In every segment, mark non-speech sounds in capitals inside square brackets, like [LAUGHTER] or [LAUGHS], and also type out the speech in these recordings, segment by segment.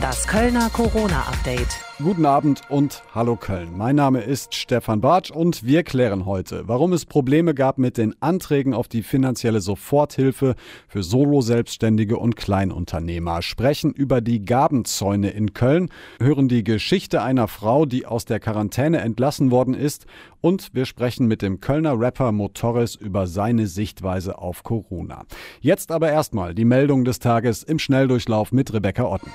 Das Kölner Corona-Update. Guten Abend und hallo Köln. Mein Name ist Stefan Bartsch und wir klären heute, warum es Probleme gab mit den Anträgen auf die finanzielle Soforthilfe für Solo-Selbstständige und Kleinunternehmer, sprechen über die Gabenzäune in Köln, hören die Geschichte einer Frau, die aus der Quarantäne entlassen worden ist und wir sprechen mit dem Kölner Rapper Motorris über seine Sichtweise auf Corona. Jetzt aber erstmal die Meldung des Tages im Schnelldurchlauf mit Rebecca Otten.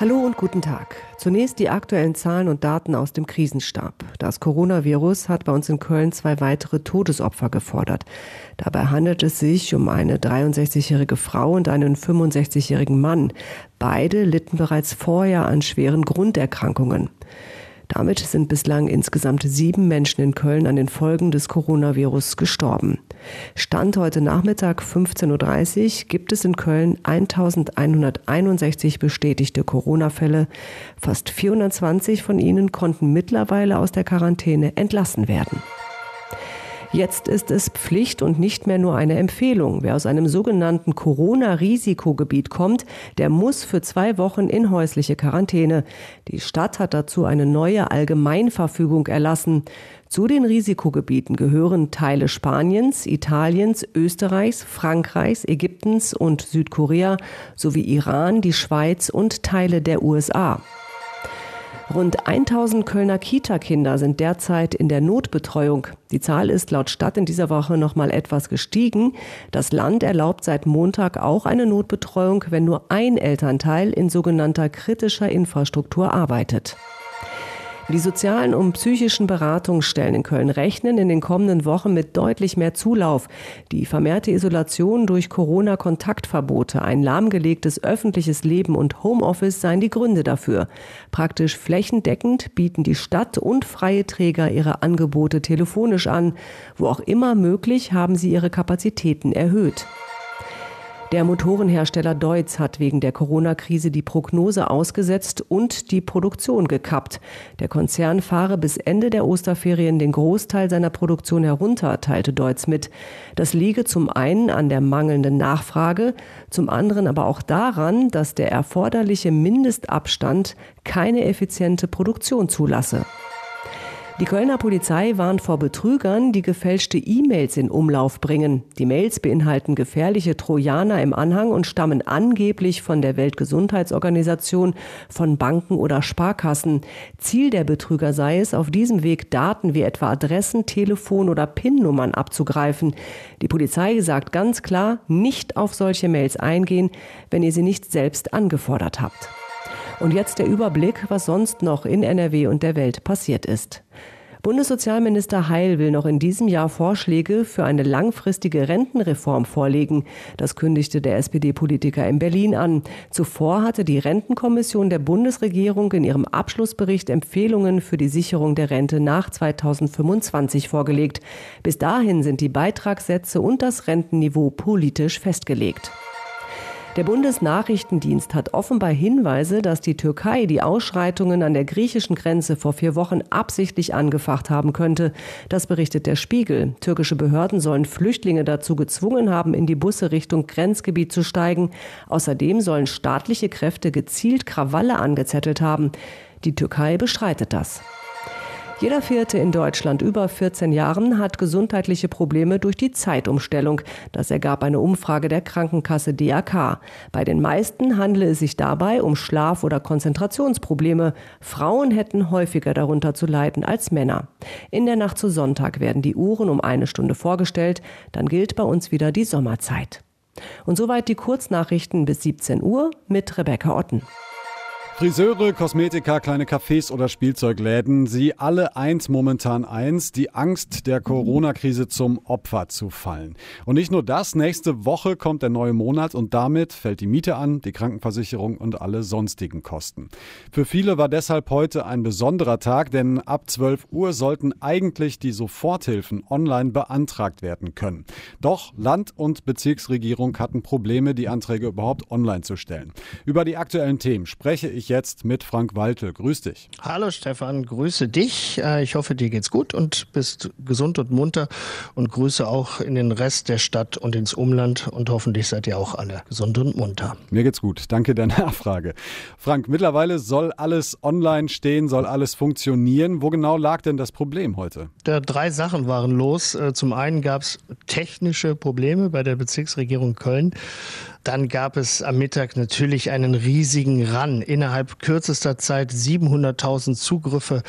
Hallo und guten Tag. Zunächst die aktuellen Zahlen und Daten aus dem Krisenstab. Das Coronavirus hat bei uns in Köln zwei weitere Todesopfer gefordert. Dabei handelt es sich um eine 63-jährige Frau und einen 65-jährigen Mann. Beide litten bereits vorher an schweren Grunderkrankungen. Damit sind bislang insgesamt sieben Menschen in Köln an den Folgen des Coronavirus gestorben. Stand heute Nachmittag 15.30 Uhr gibt es in Köln 1161 bestätigte Corona-Fälle. Fast 420 von ihnen konnten mittlerweile aus der Quarantäne entlassen werden. Jetzt ist es Pflicht und nicht mehr nur eine Empfehlung. Wer aus einem sogenannten Corona-Risikogebiet kommt, der muss für zwei Wochen in häusliche Quarantäne. Die Stadt hat dazu eine neue Allgemeinverfügung erlassen. Zu den Risikogebieten gehören Teile Spaniens, Italiens, Österreichs, Frankreichs, Ägyptens und Südkorea sowie Iran, die Schweiz und Teile der USA. Rund 1000 Kölner Kita-Kinder sind derzeit in der Notbetreuung. Die Zahl ist laut Stadt in dieser Woche noch mal etwas gestiegen. Das Land erlaubt seit Montag auch eine Notbetreuung, wenn nur ein Elternteil in sogenannter kritischer Infrastruktur arbeitet. Die sozialen und psychischen Beratungsstellen in Köln rechnen in den kommenden Wochen mit deutlich mehr Zulauf. Die vermehrte Isolation durch Corona-Kontaktverbote, ein lahmgelegtes öffentliches Leben und Homeoffice seien die Gründe dafür. Praktisch flächendeckend bieten die Stadt und freie Träger ihre Angebote telefonisch an. Wo auch immer möglich, haben sie ihre Kapazitäten erhöht. Der Motorenhersteller Deutz hat wegen der Corona-Krise die Prognose ausgesetzt und die Produktion gekappt. Der Konzern fahre bis Ende der Osterferien den Großteil seiner Produktion herunter, teilte Deutz mit. Das liege zum einen an der mangelnden Nachfrage, zum anderen aber auch daran, dass der erforderliche Mindestabstand keine effiziente Produktion zulasse. Die Kölner Polizei warnt vor Betrügern, die gefälschte E-Mails in Umlauf bringen. Die Mails beinhalten gefährliche Trojaner im Anhang und stammen angeblich von der Weltgesundheitsorganisation, von Banken oder Sparkassen. Ziel der Betrüger sei es, auf diesem Weg Daten wie etwa Adressen, Telefon oder PIN-Nummern abzugreifen. Die Polizei sagt ganz klar, nicht auf solche Mails eingehen, wenn ihr sie nicht selbst angefordert habt. Und jetzt der Überblick, was sonst noch in NRW und der Welt passiert ist. Bundessozialminister Heil will noch in diesem Jahr Vorschläge für eine langfristige Rentenreform vorlegen. Das kündigte der SPD-Politiker in Berlin an. Zuvor hatte die Rentenkommission der Bundesregierung in ihrem Abschlussbericht Empfehlungen für die Sicherung der Rente nach 2025 vorgelegt. Bis dahin sind die Beitragssätze und das Rentenniveau politisch festgelegt. Der Bundesnachrichtendienst hat offenbar Hinweise, dass die Türkei die Ausschreitungen an der griechischen Grenze vor vier Wochen absichtlich angefacht haben könnte. Das berichtet der Spiegel. Türkische Behörden sollen Flüchtlinge dazu gezwungen haben, in die Busse Richtung Grenzgebiet zu steigen. Außerdem sollen staatliche Kräfte gezielt Krawalle angezettelt haben. Die Türkei bestreitet das. Jeder Vierte in Deutschland über 14 Jahren hat gesundheitliche Probleme durch die Zeitumstellung. Das ergab eine Umfrage der Krankenkasse DAK. Bei den meisten handele es sich dabei um Schlaf- oder Konzentrationsprobleme. Frauen hätten häufiger darunter zu leiden als Männer. In der Nacht zu Sonntag werden die Uhren um eine Stunde vorgestellt. Dann gilt bei uns wieder die Sommerzeit. Und soweit die Kurznachrichten bis 17 Uhr mit Rebecca Otten. Friseure, Kosmetika, kleine Cafés oder Spielzeugläden, sie alle eins momentan eins, die Angst der Corona-Krise zum Opfer zu fallen. Und nicht nur das, nächste Woche kommt der neue Monat und damit fällt die Miete an, die Krankenversicherung und alle sonstigen Kosten. Für viele war deshalb heute ein besonderer Tag, denn ab 12 Uhr sollten eigentlich die Soforthilfen online beantragt werden können. Doch Land- und Bezirksregierung hatten Probleme, die Anträge überhaupt online zu stellen. Über die aktuellen Themen spreche ich jetzt mit Frank Waltel. Grüß dich. Hallo Stefan, grüße dich. Äh, ich hoffe, dir geht's gut und bist gesund und munter und grüße auch in den Rest der Stadt und ins Umland und hoffentlich seid ihr auch alle gesund und munter. Mir geht's gut. Danke der [LAUGHS] Nachfrage. Frank, mittlerweile soll alles online stehen, soll alles funktionieren. Wo genau lag denn das Problem heute? Da drei Sachen waren los. Äh, zum einen gab es technische Probleme bei der Bezirksregierung Köln. Dann gab es am Mittag natürlich einen riesigen Run. Innerhalb kürzester Zeit 700.000 Zugriffe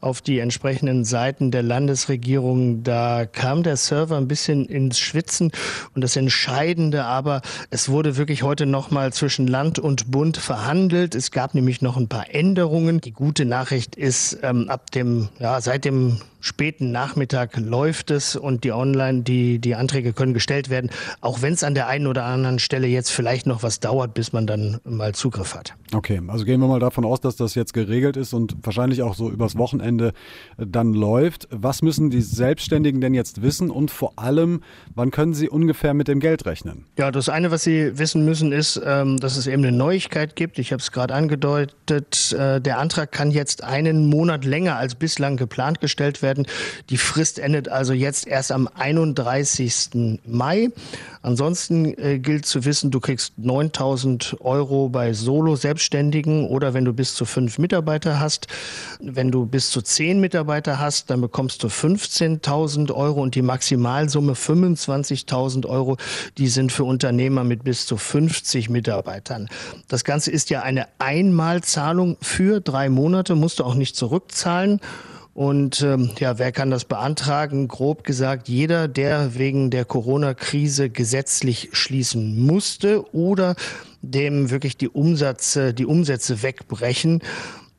auf die entsprechenden Seiten der Landesregierung. Da kam der Server ein bisschen ins Schwitzen. Und das Entscheidende aber, es wurde wirklich heute nochmal zwischen Land und Bund verhandelt. Es gab nämlich noch ein paar Änderungen. Die gute Nachricht ist, ähm, ab dem, ja, seit dem späten Nachmittag läuft es und die Online, die, die Anträge können gestellt werden, auch wenn es an der einen oder anderen Stelle jetzt vielleicht noch was dauert, bis man dann mal Zugriff hat. Okay, also gehen wir mal davon aus, dass das jetzt geregelt ist und wahrscheinlich auch so übers Wochenende äh, dann läuft. Was müssen die Selbstständigen denn jetzt wissen und vor allem, wann können sie ungefähr mit dem Geld rechnen? Ja, das eine, was sie wissen müssen, ist, ähm, dass es eben eine Neuigkeit gibt. Ich habe es gerade angedeutet. Äh, der Antrag kann jetzt einen Monat länger als bislang geplant gestellt werden werden. Die Frist endet also jetzt erst am 31. Mai. Ansonsten äh, gilt zu wissen, du kriegst 9000 Euro bei Solo-Selbstständigen oder wenn du bis zu fünf Mitarbeiter hast. Wenn du bis zu zehn Mitarbeiter hast, dann bekommst du 15.000 Euro und die Maximalsumme 25.000 Euro, die sind für Unternehmer mit bis zu 50 Mitarbeitern. Das Ganze ist ja eine Einmalzahlung für drei Monate, musst du auch nicht zurückzahlen. Und ähm, ja, wer kann das beantragen? Grob gesagt, jeder, der wegen der Corona-Krise gesetzlich schließen musste oder dem wirklich die Umsätze, die Umsätze wegbrechen.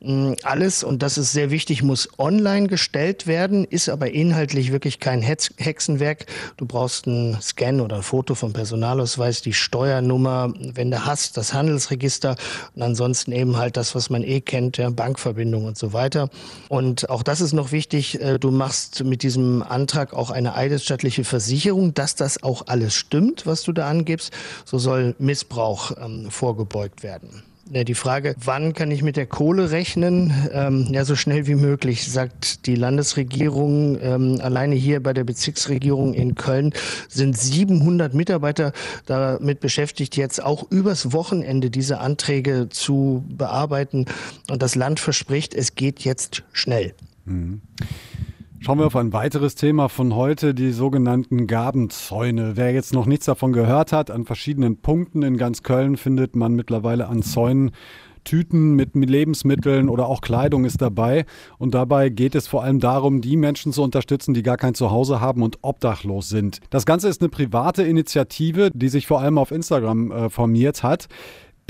Mm, alles, und das ist sehr wichtig, muss online gestellt werden, ist aber inhaltlich wirklich kein Hexenwerk. Du brauchst einen Scan oder ein Foto vom Personalausweis, die Steuernummer, wenn du hast, das Handelsregister und ansonsten eben halt das, was man eh kennt, ja, Bankverbindung und so weiter. Und auch das ist noch wichtig, äh, du machst mit diesem Antrag auch eine eidesstattliche Versicherung, dass das auch alles stimmt, was du da angibst. So soll Missbrauch ähm, vorgebeugt werden. Ja, die Frage, wann kann ich mit der Kohle rechnen? Ähm, ja, so schnell wie möglich, sagt die Landesregierung. Ähm, alleine hier bei der Bezirksregierung in Köln sind 700 Mitarbeiter damit beschäftigt, jetzt auch übers Wochenende diese Anträge zu bearbeiten. Und das Land verspricht, es geht jetzt schnell. Mhm. Schauen wir auf ein weiteres Thema von heute, die sogenannten Gabenzäune. Wer jetzt noch nichts davon gehört hat, an verschiedenen Punkten in ganz Köln findet man mittlerweile an Zäunen Tüten mit Lebensmitteln oder auch Kleidung ist dabei. Und dabei geht es vor allem darum, die Menschen zu unterstützen, die gar kein Zuhause haben und obdachlos sind. Das Ganze ist eine private Initiative, die sich vor allem auf Instagram äh, formiert hat.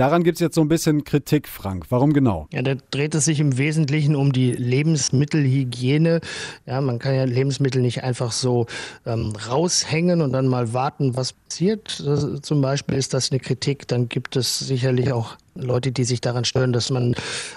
Daran gibt es jetzt so ein bisschen Kritik, Frank. Warum genau? Ja, da dreht es sich im Wesentlichen um die Lebensmittelhygiene. Ja, man kann ja Lebensmittel nicht einfach so ähm, raushängen und dann mal warten, was passiert. Das, zum Beispiel ist das eine Kritik. Dann gibt es sicherlich auch Leute, die sich daran stören, dass man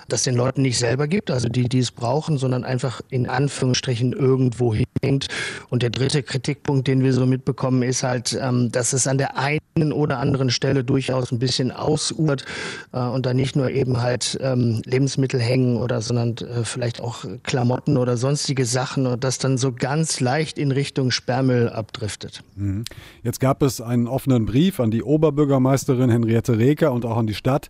das den Leuten nicht selber gibt, also die, die es brauchen, sondern einfach in Anführungsstrichen irgendwo hinhängt. Und der dritte Kritikpunkt, den wir so mitbekommen, ist halt, ähm, dass es an der einen oder anderen Stelle durchaus ein bisschen ausufert äh, und da nicht nur eben halt ähm, Lebensmittel hängen oder, sondern äh, vielleicht auch Klamotten oder sonstige Sachen und das dann so ganz leicht in Richtung Sperrmüll abdriftet. Mhm. Jetzt gab es einen offenen Brief an die Oberbürgermeisterin Henriette Reker und auch an die Stadt.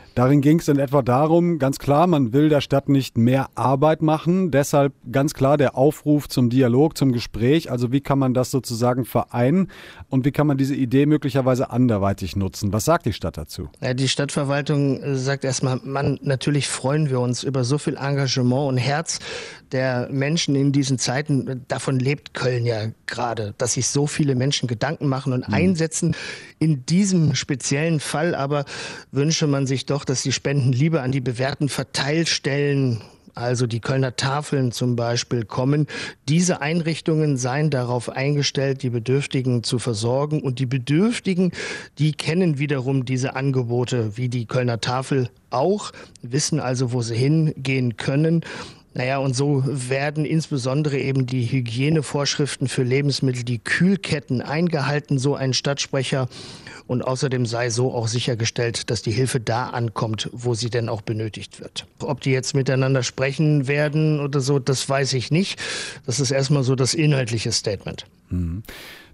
Darin ging es in etwa darum, ganz klar, man will der Stadt nicht mehr Arbeit machen. Deshalb ganz klar der Aufruf zum Dialog, zum Gespräch. Also wie kann man das sozusagen vereinen und wie kann man diese Idee möglicherweise anderweitig nutzen? Was sagt die Stadt dazu? Ja, die Stadtverwaltung äh, sagt erstmal, man, natürlich freuen wir uns über so viel Engagement und Herz der Menschen in diesen Zeiten. Davon lebt Köln ja gerade, dass sich so viele Menschen Gedanken machen und mhm. einsetzen. In diesem speziellen Fall aber wünsche man sich doch, dass die Spenden lieber an die bewährten Verteilstellen also die Kölner Tafeln zum Beispiel kommen. Diese Einrichtungen seien darauf eingestellt, die Bedürftigen zu versorgen. Und die Bedürftigen, die kennen wiederum diese Angebote wie die Kölner Tafel auch, wissen also, wo sie hingehen können. Naja, und so werden insbesondere eben die Hygienevorschriften für Lebensmittel, die Kühlketten eingehalten, so ein Stadtsprecher. Und außerdem sei so auch sichergestellt, dass die Hilfe da ankommt, wo sie denn auch benötigt wird. Ob die jetzt miteinander sprechen werden oder so, das weiß ich nicht. Das ist erstmal so das inhaltliche Statement. Mhm.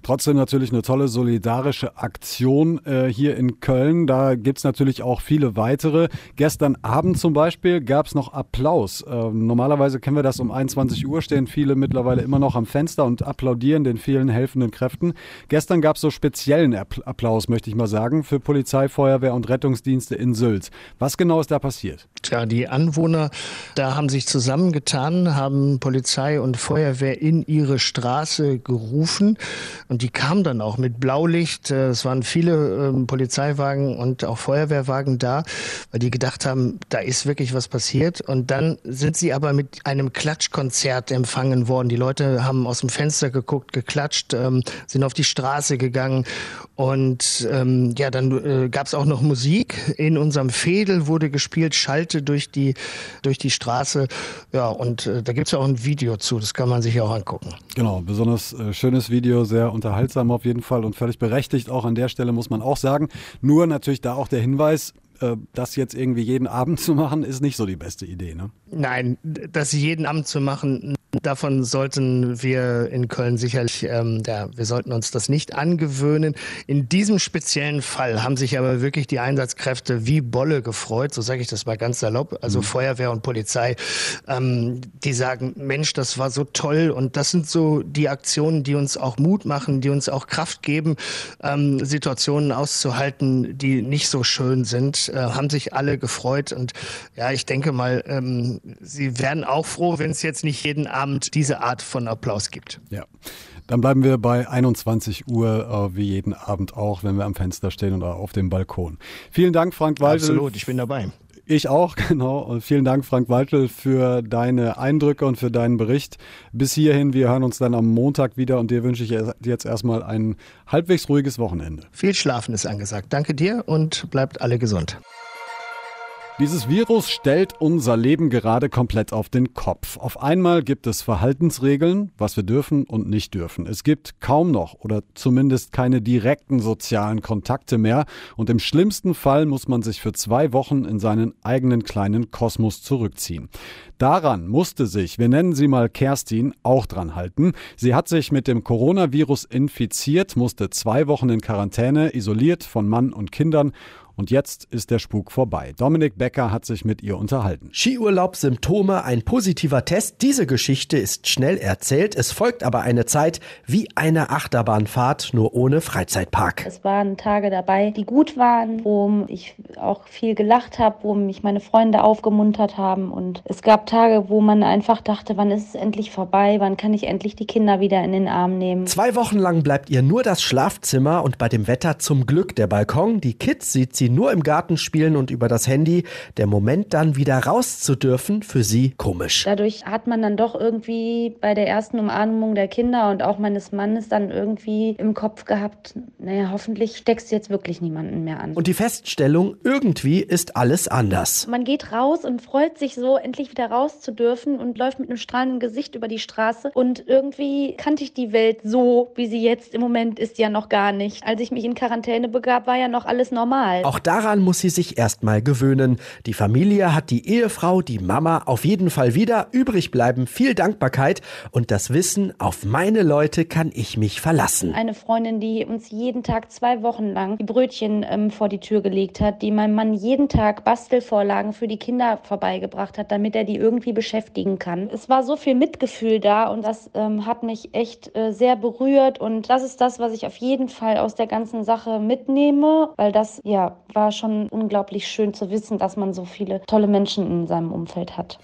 Trotzdem natürlich eine tolle solidarische Aktion äh, hier in Köln. Da gibt es natürlich auch viele weitere. Gestern Abend zum Beispiel gab es noch Applaus. Äh, normalerweise kennen wir das um 21 Uhr, stehen viele mittlerweile immer noch am Fenster und applaudieren den vielen helfenden Kräften. Gestern gab es so speziellen Applaus, möchte ich mal sagen, für Polizei, Feuerwehr und Rettungsdienste in Sylt. Was genau ist da passiert? Tja, die Anwohner da haben sich zusammengetan, haben Polizei und Feuerwehr in ihre Straße gerufen. Und und die kam dann auch mit Blaulicht. Äh, es waren viele ähm, Polizeiwagen und auch Feuerwehrwagen da, weil die gedacht haben, da ist wirklich was passiert. Und dann sind sie aber mit einem Klatschkonzert empfangen worden. Die Leute haben aus dem Fenster geguckt, geklatscht, ähm, sind auf die Straße gegangen. Und ähm, ja, dann äh, gab es auch noch Musik. In unserem Fädel wurde gespielt, Schalte durch die, durch die Straße. Ja, und äh, da gibt es auch ein Video zu, das kann man sich auch angucken. Genau, besonders äh, schönes Video, sehr unter unterhaltsam auf jeden Fall und völlig berechtigt auch an der Stelle, muss man auch sagen. Nur natürlich da auch der Hinweis, äh, das jetzt irgendwie jeden Abend [LAUGHS] zu machen, ist nicht so die beste Idee, ne? Nein, das jeden Abend zu machen, Davon sollten wir in Köln sicherlich, ähm, ja, wir sollten uns das nicht angewöhnen. In diesem speziellen Fall haben sich aber wirklich die Einsatzkräfte wie Bolle gefreut, so sage ich das mal ganz salopp, also mhm. Feuerwehr und Polizei, ähm, die sagen, Mensch, das war so toll und das sind so die Aktionen, die uns auch Mut machen, die uns auch Kraft geben, ähm, Situationen auszuhalten, die nicht so schön sind, äh, haben sich alle gefreut und ja, ich denke mal, ähm, sie werden auch froh, wenn es jetzt nicht jeden Abend diese Art von Applaus gibt. Ja. Dann bleiben wir bei 21 Uhr, äh, wie jeden Abend auch, wenn wir am Fenster stehen oder auf dem Balkon. Vielen Dank, Frank Waldl. Absolut, ich bin dabei. Ich auch, [LAUGHS] genau. Und vielen Dank, Frank Waltel, für deine Eindrücke und für deinen Bericht. Bis hierhin, wir hören uns dann am Montag wieder und dir wünsche ich jetzt erstmal ein halbwegs ruhiges Wochenende. Viel Schlafen ist angesagt. Danke dir und bleibt alle gesund. Dieses Virus stellt unser Leben gerade komplett auf den Kopf. Auf einmal gibt es Verhaltensregeln, was wir dürfen und nicht dürfen. Es gibt kaum noch oder zumindest keine direkten sozialen Kontakte mehr und im schlimmsten Fall muss man sich für zwei Wochen in seinen eigenen kleinen Kosmos zurückziehen. Daran musste sich, wir nennen sie mal Kerstin, auch dran halten. Sie hat sich mit dem Coronavirus infiziert, musste zwei Wochen in Quarantäne, isoliert von Mann und Kindern und jetzt ist der Spuk vorbei. Dominik Becker hat sich mit ihr unterhalten. Skiurlaub, Symptome, ein positiver Test. Diese Geschichte ist schnell erzählt. Es folgt aber eine Zeit wie eine Achterbahnfahrt, nur ohne Freizeitpark. Es waren Tage dabei, die gut waren, wo ich auch viel gelacht habe, wo mich meine Freunde aufgemuntert haben. Und es gab Tage, wo man einfach dachte, wann ist es endlich vorbei? Wann kann ich endlich die Kinder wieder in den Arm nehmen? Zwei Wochen lang bleibt ihr nur das Schlafzimmer und bei dem Wetter zum Glück der Balkon. Die Kids sieht sie sie nur im Garten spielen und über das Handy. Der Moment dann wieder raus zu dürfen, für sie komisch. Dadurch hat man dann doch irgendwie bei der ersten Umarmung der Kinder und auch meines Mannes dann irgendwie im Kopf gehabt, naja, hoffentlich steckst du jetzt wirklich niemanden mehr an. Und die Feststellung, irgendwie ist alles anders. Man geht raus und freut sich so, endlich wieder raus zu dürfen und läuft mit einem strahlenden Gesicht über die Straße. Und irgendwie kannte ich die Welt so, wie sie jetzt im Moment ist, ja noch gar nicht. Als ich mich in Quarantäne begab, war ja noch alles normal. Auch daran muss sie sich erstmal gewöhnen. Die Familie hat die Ehefrau, die Mama auf jeden Fall wieder. Übrig bleiben viel Dankbarkeit und das Wissen, auf meine Leute kann ich mich verlassen. Eine Freundin, die uns jeden Tag zwei Wochen lang die Brötchen ähm, vor die Tür gelegt hat, die meinem Mann jeden Tag Bastelvorlagen für die Kinder vorbeigebracht hat, damit er die irgendwie beschäftigen kann. Es war so viel Mitgefühl da und das ähm, hat mich echt äh, sehr berührt und das ist das, was ich auf jeden Fall aus der ganzen Sache mitnehme, weil das ja war schon unglaublich schön zu wissen, dass man so viele tolle Menschen in seinem Umfeld hat.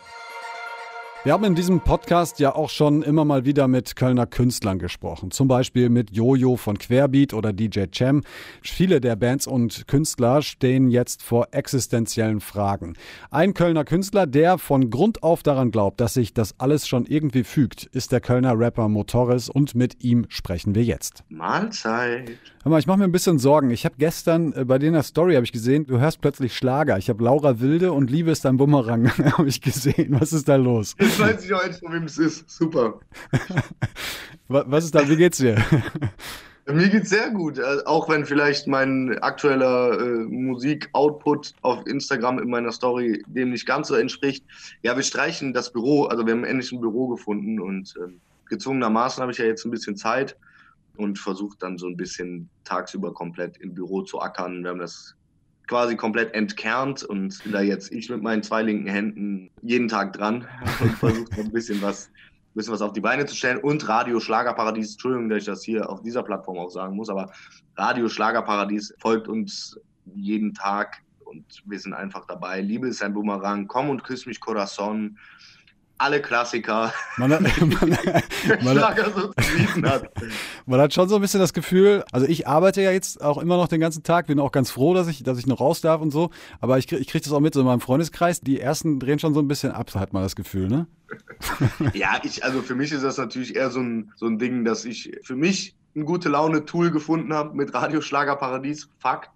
Wir haben in diesem Podcast ja auch schon immer mal wieder mit Kölner Künstlern gesprochen. Zum Beispiel mit Jojo von Querbeat oder DJ Cem. Viele der Bands und Künstler stehen jetzt vor existenziellen Fragen. Ein Kölner Künstler, der von Grund auf daran glaubt, dass sich das alles schon irgendwie fügt, ist der Kölner Rapper Motoris und mit ihm sprechen wir jetzt. Mahlzeit. Hör mal, ich mache mir ein bisschen Sorgen. Ich habe gestern äh, bei dir in der Story habe ich gesehen, du hörst plötzlich Schlager. Ich habe Laura Wilde und Liebe ist ein Bumerang [LAUGHS] habe ich gesehen. Was ist da los? Jetzt weiß ich auch endlich, von wem es ist. Super. [LAUGHS] Was ist da? Wie geht's dir? [LAUGHS] Mir geht's sehr gut, äh, auch wenn vielleicht mein aktueller äh, Musik-Output auf Instagram in meiner Story dem nicht ganz so entspricht. Ja, wir streichen das Büro, also wir haben endlich ein Büro gefunden und äh, gezwungenermaßen habe ich ja jetzt ein bisschen Zeit und versuche dann so ein bisschen tagsüber komplett im Büro zu ackern. Wir haben das quasi komplett entkernt und da jetzt ich mit meinen zwei linken Händen jeden Tag dran [LAUGHS] und versuche ein bisschen was bisschen was auf die Beine zu stellen. Und Radio Schlagerparadies, Entschuldigung, dass ich das hier auf dieser Plattform auch sagen muss, aber Radio Schlagerparadies folgt uns jeden Tag und wir sind einfach dabei. Liebe ist ein Boomerang, komm und küss mich Corazon. Alle Klassiker, man hat, man, [LAUGHS] man, hat. [LAUGHS] man hat schon so ein bisschen das Gefühl, also ich arbeite ja jetzt auch immer noch den ganzen Tag, bin auch ganz froh, dass ich, dass ich noch raus darf und so, aber ich, ich kriege das auch mit so in meinem Freundeskreis, die ersten drehen schon so ein bisschen ab, hat man das Gefühl, ne? [LAUGHS] ja, ich, also für mich ist das natürlich eher so ein, so ein Ding, dass ich für mich ein gute Laune-Tool gefunden habe mit Radioschlagerparadies, Fakt.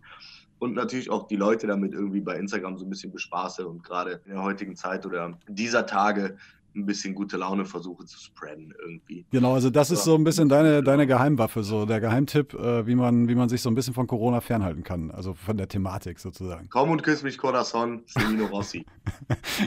Und natürlich auch die Leute damit irgendwie bei Instagram so ein bisschen bespaße und gerade in der heutigen Zeit oder dieser Tage ein bisschen gute Laune versuche zu spreaden irgendwie. Genau, also das ist so ein bisschen deine, deine Geheimwaffe, so der Geheimtipp, äh, wie, man, wie man sich so ein bisschen von Corona fernhalten kann, also von der Thematik sozusagen. Komm und küss mich, Corazon, Semino [LAUGHS] Rossi.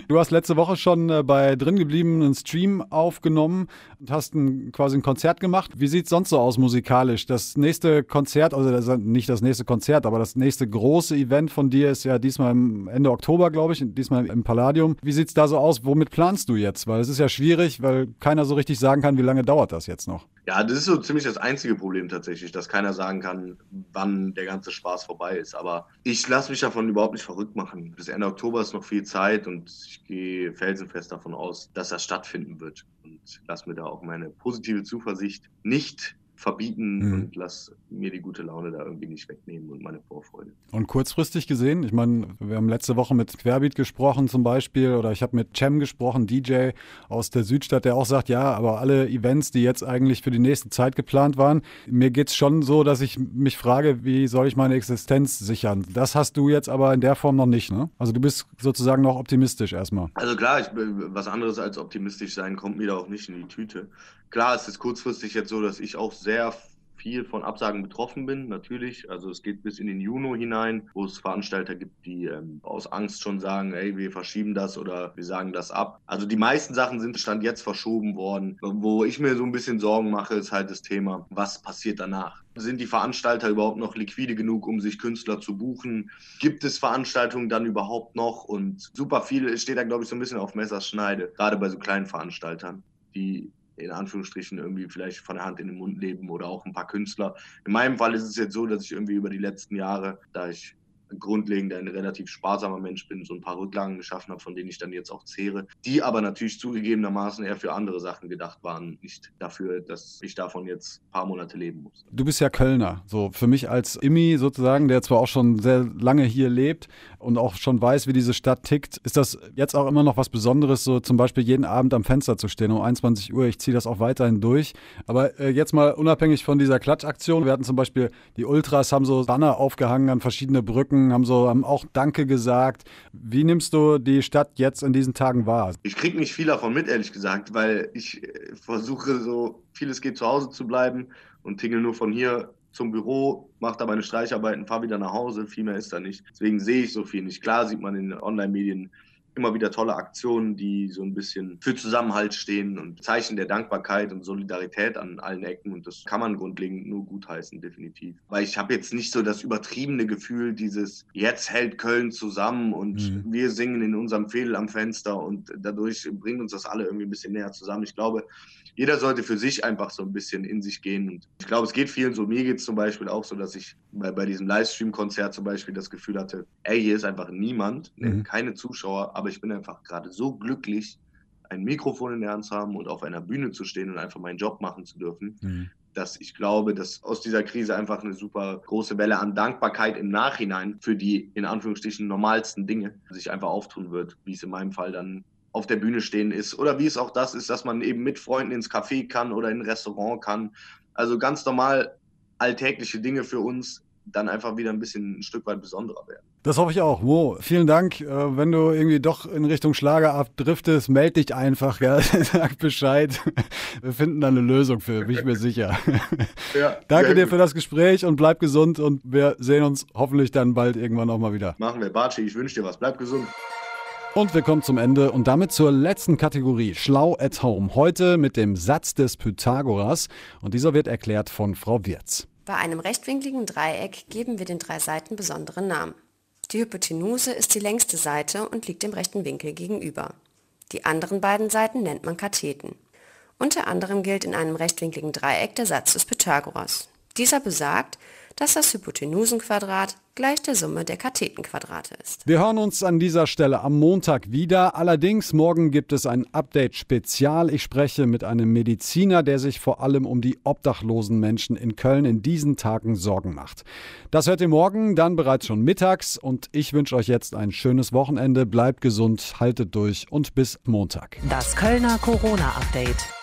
du hast letzte Woche schon äh, bei drin geblieben einen Stream aufgenommen und hast ein, quasi ein Konzert gemacht. Wie sieht es sonst so aus musikalisch? Das nächste Konzert, also das nicht das nächste Konzert, aber das nächste große Event von dir ist ja diesmal Ende Oktober, glaube ich, diesmal im Palladium. Wie sieht es da so aus? Womit planst du jetzt? Weil es ist ja schwierig, weil keiner so richtig sagen kann, wie lange dauert das jetzt noch. Ja, das ist so ziemlich das einzige Problem tatsächlich, dass keiner sagen kann, wann der ganze Spaß vorbei ist. Aber ich lasse mich davon überhaupt nicht verrückt machen. Bis Ende Oktober ist noch viel Zeit und ich gehe felsenfest davon aus, dass das stattfinden wird. Und lasse mir da auch meine positive Zuversicht nicht verbieten mhm. und lass mir die gute Laune da irgendwie nicht wegnehmen und meine Vorfreude. Und kurzfristig gesehen, ich meine, wir haben letzte Woche mit Querbeat gesprochen zum Beispiel oder ich habe mit Cem gesprochen, DJ aus der Südstadt, der auch sagt, ja, aber alle Events, die jetzt eigentlich für die nächste Zeit geplant waren, mir geht es schon so, dass ich mich frage, wie soll ich meine Existenz sichern? Das hast du jetzt aber in der Form noch nicht, ne? Also du bist sozusagen noch optimistisch erstmal. Also klar, ich, was anderes als optimistisch sein kommt mir da auch nicht in die Tüte. Klar, es ist kurzfristig jetzt so, dass ich auch sehr viel von Absagen betroffen bin, natürlich. Also es geht bis in den Juni hinein, wo es Veranstalter gibt, die ähm, aus Angst schon sagen, ey, wir verschieben das oder wir sagen das ab. Also die meisten Sachen sind Stand jetzt verschoben worden. Wo ich mir so ein bisschen Sorgen mache, ist halt das Thema, was passiert danach? Sind die Veranstalter überhaupt noch liquide genug, um sich Künstler zu buchen? Gibt es Veranstaltungen dann überhaupt noch? Und super viel steht da, glaube ich, so ein bisschen auf Messerschneide, gerade bei so kleinen Veranstaltern, die in Anführungsstrichen irgendwie vielleicht von der Hand in den Mund leben oder auch ein paar Künstler. In meinem Fall ist es jetzt so, dass ich irgendwie über die letzten Jahre, da ich grundlegend ein relativ sparsamer Mensch bin, so ein paar Rücklagen geschaffen habe, von denen ich dann jetzt auch zehre, die aber natürlich zugegebenermaßen eher für andere Sachen gedacht waren, nicht dafür, dass ich davon jetzt ein paar Monate leben muss. Du bist ja Kölner, so für mich als Immi sozusagen, der zwar auch schon sehr lange hier lebt und auch schon weiß, wie diese Stadt tickt, ist das jetzt auch immer noch was Besonderes, so zum Beispiel jeden Abend am Fenster zu stehen um 21 Uhr. Ich ziehe das auch weiterhin durch. Aber äh, jetzt mal unabhängig von dieser Klatschaktion, wir hatten zum Beispiel die Ultras haben so Banner aufgehangen an verschiedene Brücken gegangen, haben so haben auch Danke gesagt. Wie nimmst du die Stadt jetzt in diesen Tagen wahr? Ich kriege nicht viel davon mit, ehrlich gesagt, weil ich äh, versuche so vieles geht zu Hause zu bleiben und tingel nur von hier zum Büro, mache da meine Streicharbeiten, fahre wieder nach Hause. Viel mehr ist da nicht. Deswegen sehe ich so viel nicht. Klar sieht man in Online-Medien immer wieder tolle Aktionen, die so ein bisschen für Zusammenhalt stehen und Zeichen der Dankbarkeit und Solidarität an allen Ecken. Und das kann man grundlegend nur gutheißen, definitiv. Weil ich habe jetzt nicht so das übertriebene Gefühl, dieses jetzt hält Köln zusammen und mhm. wir singen in unserem Fädel am Fenster und dadurch bringt uns das alle irgendwie ein bisschen näher zusammen. Ich glaube, jeder sollte für sich einfach so ein bisschen in sich gehen. Und ich glaube, es geht vielen so. Mir geht es zum Beispiel auch so, dass ich bei, bei diesem Livestream-Konzert zum Beispiel das Gefühl hatte, ey, hier ist einfach niemand, ne, mhm. keine Zuschauer, aber ich bin einfach gerade so glücklich, ein Mikrofon in der Hand zu haben und auf einer Bühne zu stehen und einfach meinen Job machen zu dürfen. Mhm dass ich glaube, dass aus dieser Krise einfach eine super große Welle an Dankbarkeit im Nachhinein für die in Anführungsstrichen normalsten Dinge sich einfach auftun wird, wie es in meinem Fall dann auf der Bühne stehen ist oder wie es auch das ist, dass man eben mit Freunden ins Café kann oder in ein Restaurant kann. Also ganz normal alltägliche Dinge für uns, dann einfach wieder ein bisschen ein Stück weit besonderer werden. Das hoffe ich auch. Mo, vielen Dank. Äh, wenn du irgendwie doch in Richtung Schlager abdriftest, melde dich einfach, ja? [LAUGHS] sag Bescheid. Wir finden da eine Lösung für, bin ich mir sicher. [LAUGHS] Ja, Danke dir gut. für das Gespräch und bleib gesund und wir sehen uns hoffentlich dann bald irgendwann nochmal wieder. Machen wir. Batschi, ich wünsche dir was. Bleib gesund. Und wir kommen zum Ende und damit zur letzten Kategorie, Schlau at Home. Heute mit dem Satz des Pythagoras und dieser wird erklärt von Frau Wirz. Bei einem rechtwinkligen Dreieck geben wir den drei Seiten besondere Namen. Die Hypotenuse ist die längste Seite und liegt dem rechten Winkel gegenüber. Die anderen beiden Seiten nennt man Katheten. Unter anderem gilt in einem rechtwinkligen Dreieck der Satz des Pythagoras. Dieser besagt, dass das Hypotenusenquadrat gleich der Summe der Kathetenquadrate ist. Wir hören uns an dieser Stelle am Montag wieder. Allerdings morgen gibt es ein Update-Spezial. Ich spreche mit einem Mediziner, der sich vor allem um die obdachlosen Menschen in Köln in diesen Tagen Sorgen macht. Das hört ihr morgen, dann bereits schon mittags. Und ich wünsche euch jetzt ein schönes Wochenende. Bleibt gesund, haltet durch und bis Montag. Das Kölner Corona-Update.